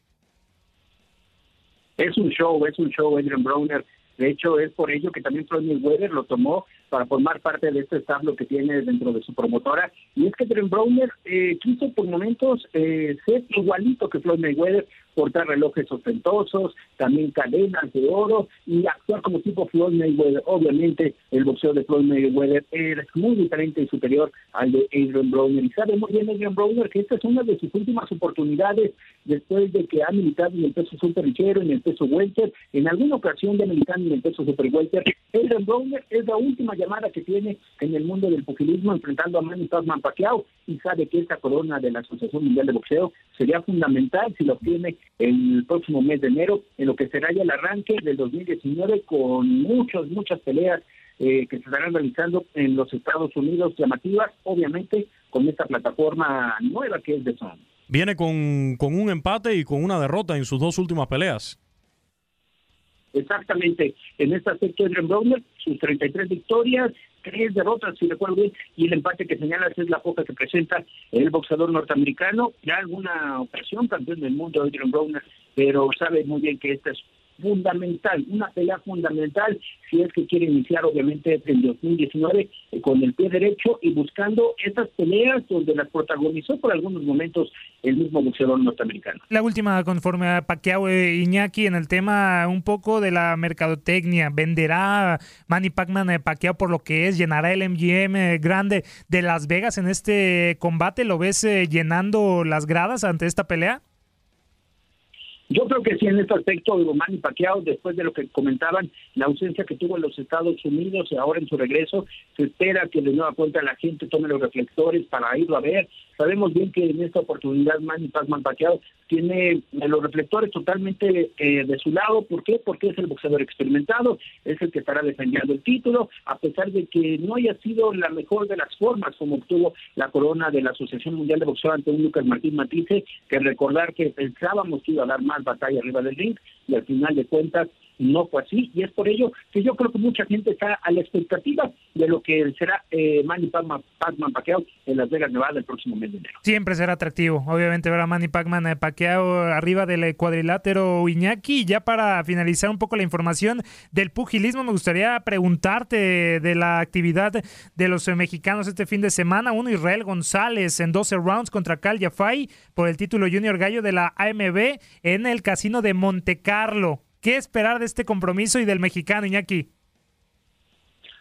Es un show, es un show, Adrian Browner De hecho, es por ello que también Floyd Mayweather lo tomó para formar parte de este establo que tiene dentro de su promotora. Y es que Trent Browner eh, quiso por momentos eh, ser igualito que Floyd Mayweather, portar relojes ostentosos, también cadenas de oro y actuar como tipo Floyd Mayweather. Obviamente, el boxeo de Floyd Mayweather es muy diferente y superior al de Adrian Browner. Y sabe muy bien Adrian Browner que esta es una de sus últimas oportunidades después de que ha militado en el peso super ligero, en el peso welter, en alguna ocasión de militar en el peso super welter. Adrian Browner es la última llamada que tiene en el mundo del pugilismo enfrentando a Manny Pacquiao Pacquiao y sabe que esta corona de la Asociación Mundial de Boxeo sería fundamental si lo obtiene el próximo mes de enero en lo que será ya el arranque del 2019 con muchas, muchas peleas eh, que se estarán realizando en los Estados Unidos llamativas, obviamente con esta plataforma nueva que es de Son. Viene con, con un empate y con una derrota en sus dos últimas peleas. Exactamente. En este aspecto, Adrian Browner, sus 33 victorias, tres derrotas, si recuerdo bien, y el empate que señalas es la foca que presenta el boxeador norteamericano. Ya alguna ocasión campeón del mundo, Adrian Browner, pero sabe muy bien que esta es fundamental, una pelea fundamental si es que quiere iniciar obviamente en 2019 eh, con el pie derecho y buscando esas peleas donde las protagonizó por algunos momentos el mismo boxeador norteamericano. La última conforme a Pacquiao e Iñaki en el tema un poco de la mercadotecnia, venderá Manny Pacman eh, Pacquiao por lo que es, llenará el MGM eh, grande de Las Vegas en este combate, ¿lo ves llenando las gradas ante esta pelea? Yo creo que sí, en este aspecto, Manny Pacquiao, después de lo que comentaban, la ausencia que tuvo en los Estados Unidos y ahora en su regreso, se espera que de nueva cuenta la gente tome los reflectores para irlo a ver. Sabemos bien que en esta oportunidad Manny Pacman Pacquiao tiene los reflectores totalmente eh, de su lado. ¿Por qué? Porque es el boxeador experimentado, es el que estará defendiendo el título, a pesar de que no haya sido la mejor de las formas como obtuvo la corona de la Asociación Mundial de Boxeo ante un Lucas Martín Matice, que recordar que pensábamos que iba a dar más batalla arriba del ring y al final de cuentas no fue así y es por ello que yo creo que mucha gente está a la expectativa de lo que será eh, Manny Pacman, Pacman Pacquiao en Las Vegas, Nevada el próximo mes de enero. Siempre será atractivo, obviamente ver a Manny Pacman eh, Pacquiao arriba del cuadrilátero Iñaki. Ya para finalizar un poco la información del pugilismo, me gustaría preguntarte de la actividad de los mexicanos este fin de semana. Uno, Israel González en 12 rounds contra Cal Yafai por el título Junior Gallo de la AMB en el casino de Monte Carlo. ¿Qué esperar de este compromiso y del mexicano, Iñaki?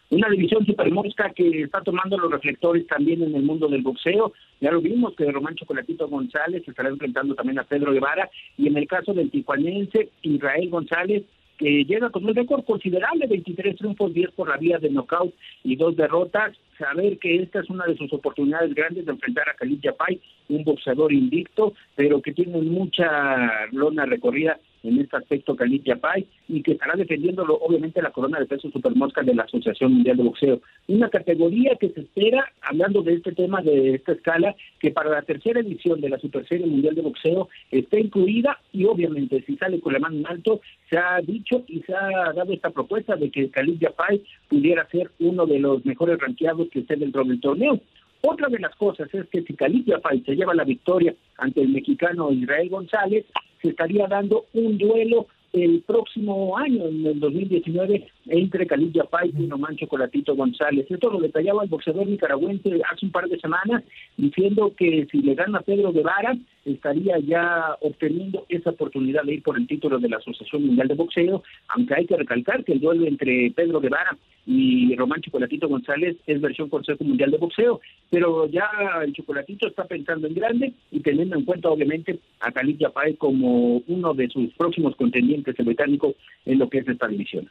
Una división supermosca que está tomando los reflectores también en el mundo del boxeo. Ya lo vimos que Román Chocolatito González estará enfrentando también a Pedro Guevara. Y en el caso del tijuanense, Israel González, que llega con un récord considerable, 23 triunfos, 10 por la vía de knockout y dos derrotas. Saber que esta es una de sus oportunidades grandes de enfrentar a Khalid Yapay, un boxeador invicto, pero que tiene mucha lona recorrida en este aspecto Khalid Yapay y que estará defendiéndolo obviamente la corona de peso supermosca de la Asociación Mundial de Boxeo. Una categoría que se espera, hablando de este tema, de esta escala, que para la tercera edición de la Super Serie Mundial de Boxeo esté incluida y obviamente si sale con la mano en alto, se ha dicho y se ha dado esta propuesta de que Khalid Yapay pudiera ser uno de los mejores ranqueados que esté dentro del torneo. Otra de las cosas es que si Khalid Yapay se lleva la victoria ante el mexicano Israel González, se estaría dando un duelo el próximo año, en el 2019, entre Khalid Yapay y Román Chocolatito González. Esto lo detallaba el boxeador nicaragüense hace un par de semanas, diciendo que si le gana Pedro Guevara, estaría ya obteniendo esa oportunidad de ir por el título de la Asociación Mundial de Boxeo, aunque hay que recalcar que el duelo entre Pedro Guevara y Román Chocolatito González es versión Consejo Mundial de Boxeo, pero ya el Chocolatito está pensando en grande y teniendo en cuenta obviamente a Khalid Yapay como uno de sus próximos contendientes el británico en lo que es esta división.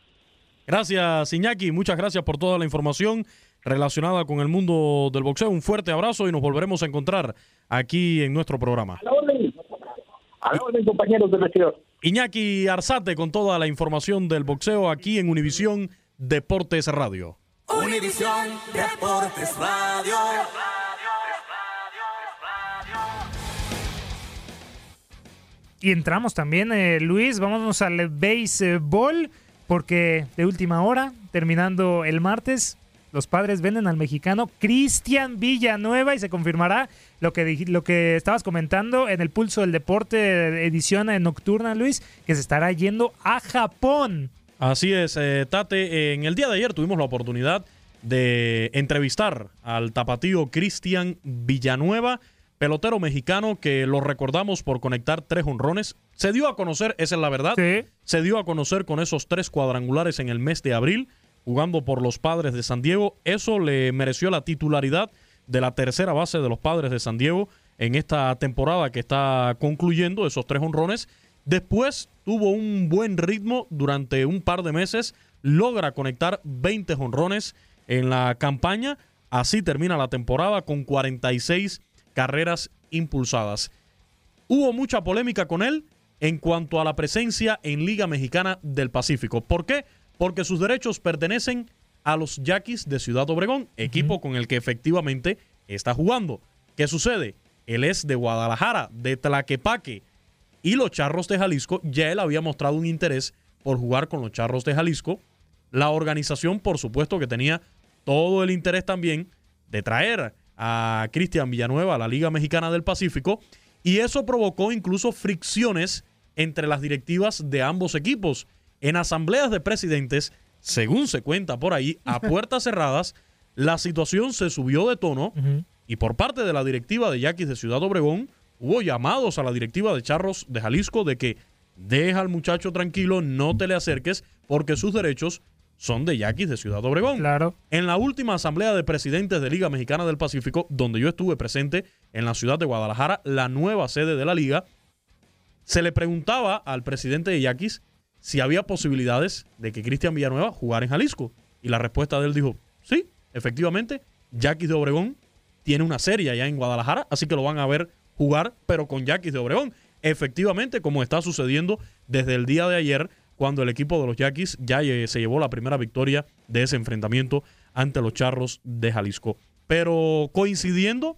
Gracias Iñaki, muchas gracias por toda la información relacionada con el mundo del boxeo. Un fuerte abrazo y nos volveremos a encontrar aquí en nuestro programa. A la orden, a la orden compañeros del vestidor. Iñaki Arzate con toda la información del boxeo aquí en Univisión Deportes Radio. Univisión Deportes Radio. Y entramos también, eh, Luis, vámonos al béisbol, porque de última hora, terminando el martes, los padres venden al mexicano Cristian Villanueva y se confirmará lo que, lo que estabas comentando en el Pulso del Deporte, edición nocturna, Luis, que se estará yendo a Japón Así es, eh, Tate. En el día de ayer tuvimos la oportunidad de entrevistar al tapatío Cristian Villanueva, pelotero mexicano que lo recordamos por conectar tres honrones. Se dio a conocer, esa es la verdad, se dio a conocer con esos tres cuadrangulares en el mes de abril, jugando por los padres de San Diego. Eso le mereció la titularidad de la tercera base de los padres de San Diego en esta temporada que está concluyendo, esos tres honrones. Después tuvo un buen ritmo durante un par de meses, logra conectar 20 honrones en la campaña. Así termina la temporada con 46 carreras impulsadas. Hubo mucha polémica con él en cuanto a la presencia en Liga Mexicana del Pacífico. ¿Por qué? Porque sus derechos pertenecen a los Yaquis de Ciudad Obregón, equipo con el que efectivamente está jugando. ¿Qué sucede? Él es de Guadalajara, de Tlaquepaque. Y los Charros de Jalisco, ya él había mostrado un interés por jugar con los Charros de Jalisco. La organización, por supuesto, que tenía todo el interés también de traer a Cristian Villanueva a la Liga Mexicana del Pacífico. Y eso provocó incluso fricciones entre las directivas de ambos equipos. En asambleas de presidentes, según se cuenta por ahí, a puertas cerradas, la situación se subió de tono y por parte de la directiva de Yaquis de Ciudad Obregón hubo llamados a la directiva de Charros de Jalisco de que deja al muchacho tranquilo, no te le acerques porque sus derechos son de Yaquis de Ciudad Obregón. Claro. En la última asamblea de presidentes de Liga Mexicana del Pacífico, donde yo estuve presente en la ciudad de Guadalajara, la nueva sede de la liga, se le preguntaba al presidente de Yaquis si había posibilidades de que Cristian Villanueva jugara en Jalisco. Y la respuesta de él dijo, sí, efectivamente, Yaquis de Obregón tiene una serie allá en Guadalajara, así que lo van a ver jugar, pero con Yaquis de Obregón. Efectivamente, como está sucediendo desde el día de ayer, cuando el equipo de los Yaquis ya se llevó la primera victoria de ese enfrentamiento ante los Charros de Jalisco. Pero coincidiendo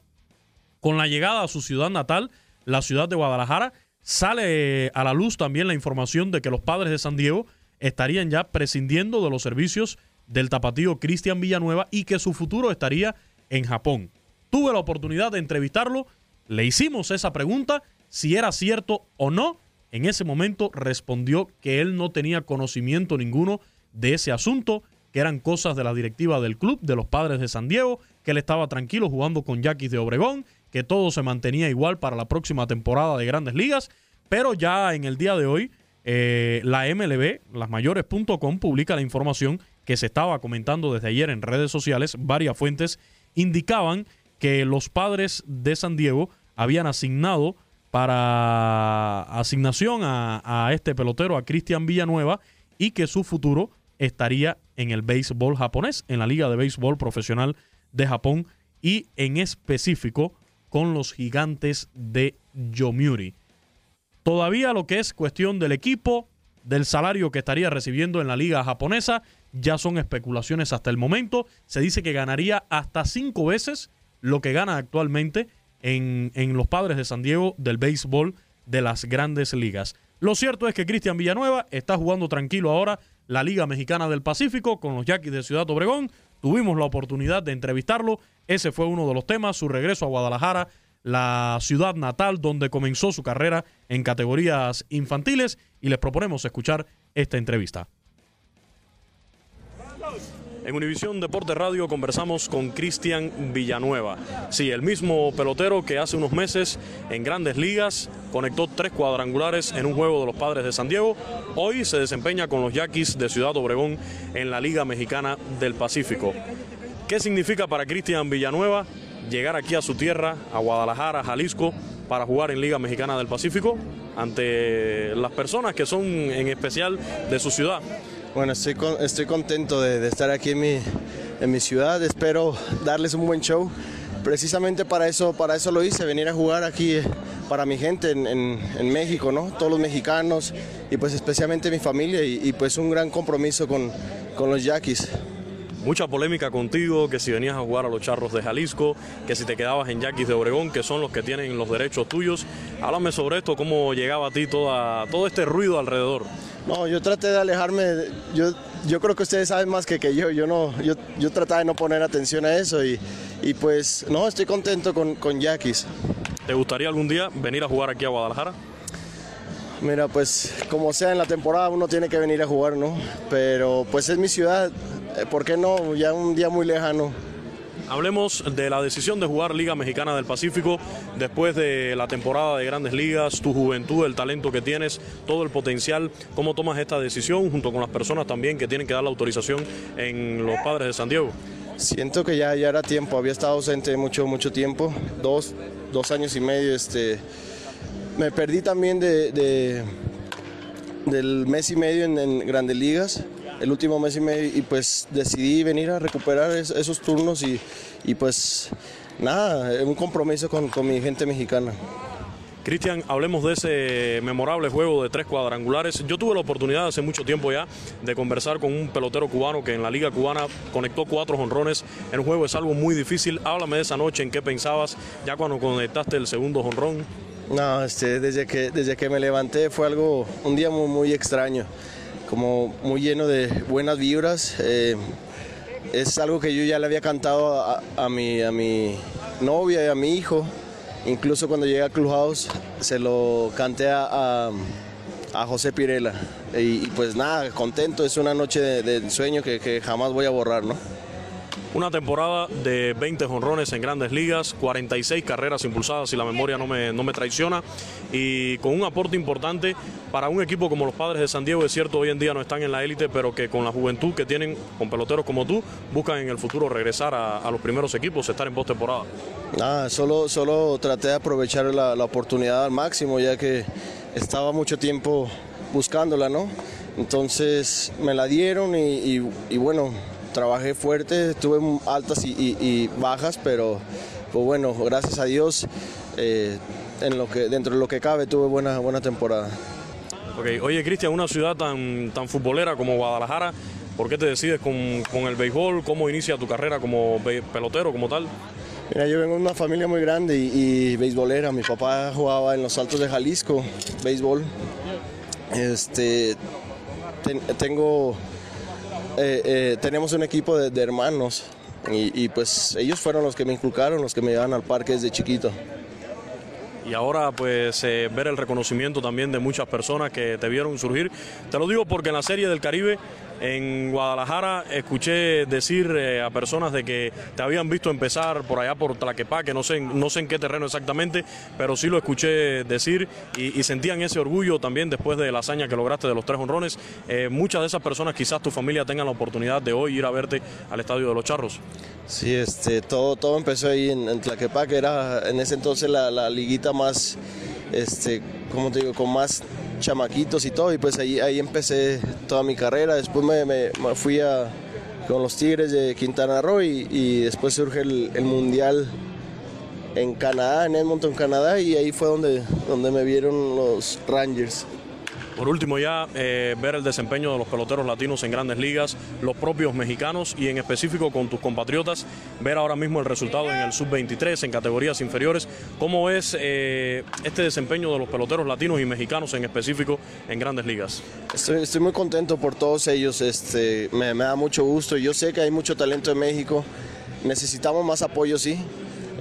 con la llegada a su ciudad natal, la ciudad de Guadalajara, sale a la luz también la información de que los padres de San Diego estarían ya prescindiendo de los servicios del tapatío Cristian Villanueva y que su futuro estaría en Japón. Tuve la oportunidad de entrevistarlo, le hicimos esa pregunta, si era cierto o no. En ese momento respondió que él no tenía conocimiento ninguno de ese asunto, que eran cosas de la directiva del club, de los padres de San Diego, que él estaba tranquilo jugando con Yaquis de Obregón, que todo se mantenía igual para la próxima temporada de grandes ligas, pero ya en el día de hoy eh, la MLB, lasmayores.com, publica la información que se estaba comentando desde ayer en redes sociales, varias fuentes indicaban que los padres de San Diego habían asignado para asignación a, este pelotero, a Cristian Villanueva, y que su futuro estaría en el béisbol japonés, en la Liga de Béisbol Profesional de Japón y en específico con los gigantes de Yomiuri. Todavía lo que es cuestión del equipo, del salario que estaría recibiendo en la liga japonesa, ya son especulaciones hasta el momento. Se dice que ganaría hasta cinco veces lo que gana actualmente en, los padres de San Diego del béisbol de las grandes ligas. Lo cierto es que Cristian Villanueva está jugando tranquilo ahora la Liga Mexicana del Pacífico con los Yaquis de Ciudad Obregón. Tuvimos la oportunidad de entrevistarlo. Ese fue uno de los temas, su regreso a Guadalajara, la ciudad natal donde comenzó su carrera en categorías infantiles y les proponemos escuchar esta entrevista. En Univisión Deporte Radio conversamos con Cristian Villanueva. Sí, el mismo pelotero que hace unos meses en grandes ligas conectó tres cuadrangulares en un juego de los padres de San Diego. Hoy se desempeña con los Yaquis de Ciudad Obregón en la Liga Mexicana del Pacífico. ¿Qué significa para Cristian Villanueva llegar aquí a su tierra, a Guadalajara, Jalisco, para jugar en Liga Mexicana del Pacífico ante las personas que son en especial de su ciudad? Bueno, estoy, estoy contento de, estar aquí en mi, en mi ciudad. Espero darles un buen show. Precisamente para eso, para eso lo hice, venir a jugar aquí eh, para mi gente en, México, ¿no? Todos los mexicanos y pues especialmente mi familia y, pues un gran compromiso con, con los Yaquis mucha polémica contigo, que si venías a jugar a los Charros de Jalisco, que si te quedabas en Yaquis de Obregón, que son los que tienen los derechos tuyos. Háblame sobre esto, cómo llegaba a ti toda, todo este ruido alrededor. No, yo traté de alejarme, yo, yo creo que ustedes saben más que, que yo, yo, no, yo, yo trataba de no poner atención a eso y, y pues no, estoy contento con, con Yaquis. ¿Te gustaría algún día venir a jugar aquí a Guadalajara? Mira, pues como sea en la temporada uno tiene que venir a jugar, ¿no? Pero pues es mi ciudad, eh, ¿por qué no? Ya un día muy lejano. Hablemos de la decisión de jugar Liga Mexicana del Pacífico después de la temporada de grandes ligas, tu juventud, el talento que tienes, todo el potencial. ¿Cómo tomas esta decisión junto con las personas también que tienen que dar la autorización en los padres de San Diego? Siento que ya, ya era tiempo, había estado ausente mucho, mucho tiempo, dos, dos años y medio. Este, me perdí también de, de- del mes y medio en grandes ligas, el último mes y medio, y pues decidí venir a recuperar es- esos turnos y, y pues nada, un compromiso con, con mi gente mexicana. Cristian, hablemos de ese memorable juego de tres cuadrangulares. Yo tuve la oportunidad hace mucho tiempo ya de conversar con un pelotero cubano que en la liga cubana conectó cuatro jonrones en un juego. Es algo muy difícil. Háblame de esa noche, en qué pensabas ya cuando conectaste el segundo jonrón. No, este, desde que, desde que me levanté fue algo, un día muy, muy extraño, como muy lleno de buenas vibras. eh, es algo que yo ya le había cantado a, mi, a mi novia y a mi hijo. Incluso cuando llegué a Clubhouse se lo canté a, José Pirela. Y, pues nada, contento, es una noche de, de sueño que, que jamás voy a borrar, ¿no? Una temporada de 20 jonrones en grandes ligas, 46 carreras impulsadas, si la memoria no me, no me traiciona, y con un aporte importante para un equipo como los padres de San Diego. Es cierto, hoy en día no están en la élite, pero que con la juventud que tienen, con peloteros como tú, buscan en el futuro regresar a, los primeros equipos, estar en postemporada. Nada, solo, solo traté de aprovechar la, oportunidad al máximo, ya que estaba mucho tiempo buscándola, ¿no? Entonces me la dieron y bueno, trabajé fuerte, tuve altas y, y- y bajas, pero pues bueno, gracias a Dios, eh, en lo que, dentro de lo que cabe, tuve buena, buena temporada. Ok, Oye, Cristian, una ciudad tan, tan futbolera como Guadalajara, ¿por qué te decides con, con el béisbol? ¿Cómo inicia tu carrera como pelotero, como tal? Mira, yo vengo de una familia muy grande y, y beisbolera. Mi papá jugaba en los Altos de Jalisco, béisbol. Este, ten- tengo, eh, eh, tenemos un equipo de, hermanos y, y, pues ellos fueron los que me inculcaron, los que me llevaban al parque desde chiquito. Y ahora pues eh, ver el reconocimiento también de muchas personas que te vieron surgir. Te lo digo porque en la Serie del Caribe en Guadalajara escuché decir eh, a personas de que te habían visto empezar por allá por Tlaquepaque, no sé, no sé en qué terreno exactamente, pero sí lo escuché decir y, y sentían ese orgullo también después de la hazaña que lograste de los tres honrones. Eh, muchas de esas personas, quizás tu familia tengan la oportunidad de hoy ir a verte al Estadio de los Charros. Sí, este, todo, todo empezó ahí en, en Tlaquepaque, era en ese entonces la, la liguita más, este, ¿cómo te digo? Con más chamaquitos y todo, y pues ahí, ahí empecé toda mi carrera. Después me, me- me fui a, con los Tigres de Quintana Roo y, y después surge el, el Mundial en Canadá, en Edmonton, Canadá, y ahí fue donde, donde me vieron los Rangers. Por último ya, eh, ver el desempeño de los peloteros latinos en grandes ligas, los propios mexicanos y en específico con tus compatriotas, ver ahora mismo el resultado en el sub-23, en categorías inferiores. ¿Cómo es eh, este desempeño de los peloteros latinos y mexicanos en específico en grandes ligas? Estoy, muy contento por todos ellos, este, me, me da mucho gusto. Yo sé que hay mucho talento en México, necesitamos más apoyo, sí.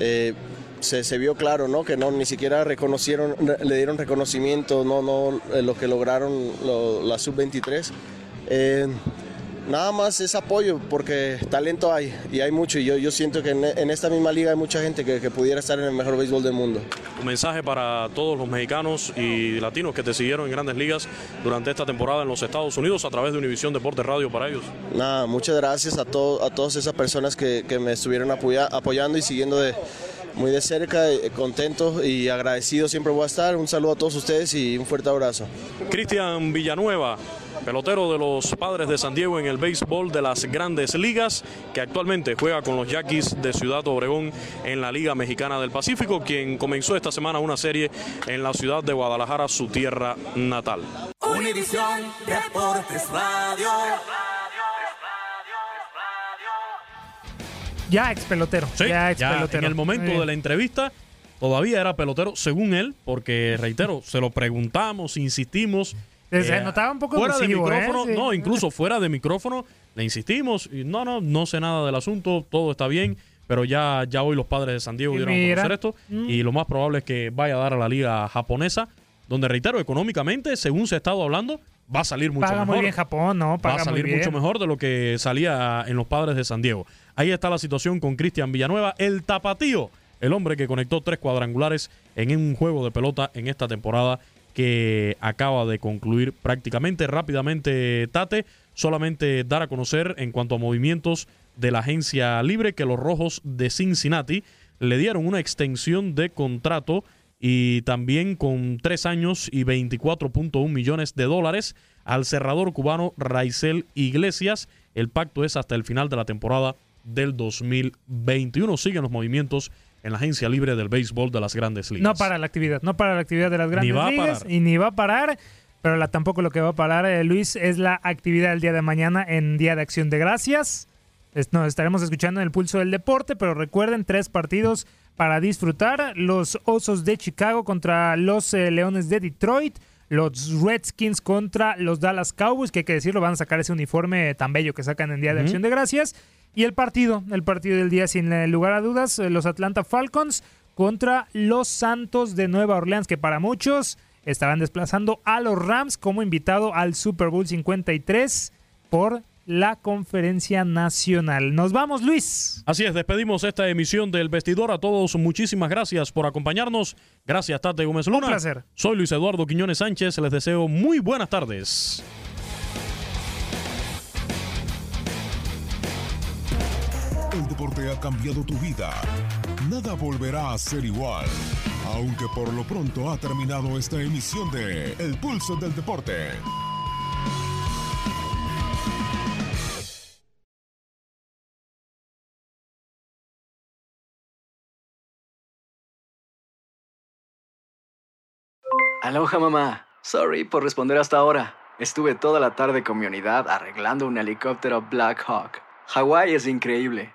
Eh, se, se vio claro, ¿no? Que no, ni siquiera reconocieron, le dieron reconocimiento, no, no, eh, lo que lograron lo- la sub-23. Eh, nada más es apoyo, porque talento hay, y hay mucho, y yo, yo siento que en, en esta misma liga hay mucha gente que, que pudiera estar en el mejor béisbol del mundo. Un mensaje para todos los mexicanos y latinos que te siguieron en grandes ligas durante esta temporada en los Estados Unidos a través de Univisión Deportes Radio para ellos. Nada, muchas gracias a, todo, a todas esas personas que, que me estuvieron apoya- apoyando y siguiendo de, muy de cerca, eh, contento y agradecido siempre voy a estar. Un saludo a todos ustedes y un fuerte abrazo. Cristian Villanueva, pelotero de los Padres de San Diego en el béisbol de las grandes ligas, que actualmente juega con los Yaquis de Ciudad Obregón en la Liga Mexicana del Pacífico, quien comenzó esta semana una serie en la ciudad de Guadalajara, su tierra natal. Univisión Deportes Radio. Ya ex pelotero. Sí, ya ex ya pelotero. en el momento de la entrevista todavía era pelotero, según él, porque reitero, se lo preguntamos, insistimos. Se eh, notaba un poco fuera de ¿eh? micrófono, Sí. no, incluso fuera de micrófono, le insistimos y no, no, no sé nada del asunto, todo está bien, pero ya, ya hoy los padres de San Diego dieron a conocer esto y lo más probable es que vaya a dar a la liga japonesa. donde reitero, económicamente, según se ha estado hablando, va a salir mucho Paga mejor. muy bien Japón, ¿no? Paga va a salir muy bien. mucho mejor de lo que salía en los padres de San Diego. Ahí está la situación con Cristian Villanueva, el tapatío, el hombre que conectó tres cuadrangulares en un juego de pelota en esta temporada que acaba de concluir prácticamente rápidamente Tate. Solamente dar a conocer en cuanto a movimientos de la agencia libre que los rojos de Cincinnati le dieron una extensión de contrato y también con tres años y 24.1 millones de dólares al cerrador cubano Raizel Iglesias. El pacto es hasta el final de la temporada del 2021. Siguen los movimientos en la agencia libre del béisbol de las grandes ligas. No para la actividad, no para la actividad de las grandes ligas y ni va a parar. Pero la, tampoco lo que va a parar, eh, Luis, es la actividad del día de mañana en Día de Acción de Gracias. Es- Nos estaremos escuchando en el pulso del deporte, pero recuerden, tres partidos para disfrutar. Los Osos de Chicago contra los eh, Leones de Detroit. Los Redskins contra los Dallas Cowboys, que hay que decirlo, van a sacar ese uniforme tan bello que sacan en Día de. Acción de Gracias. Y el partido, el partido del día sin eh, lugar a dudas, eh, los Atlanta Falcons contra los Santos de Nueva Orleans, que para muchos estarán desplazando a los Rams como invitado al Super Bowl 53 por la conferencia nacional. Nos vamos, Luis. Así es, despedimos esta emisión del Vestidor. A todos, muchísimas gracias por acompañarnos. Gracias, Tate Gómez Luna. Un placer. Soy Luis Eduardo Quiñones Sánchez. Les deseo muy buenas tardes. Ha cambiado tu vida. Nada volverá a ser igual. Aunque por lo pronto ha terminado esta emisión de El Pulso del Deporte. Aloha mamá. Sorry por responder hasta ahora. Estuve toda la tarde con mi unidad arreglando un helicóptero Black Hawk. Hawái es increíble.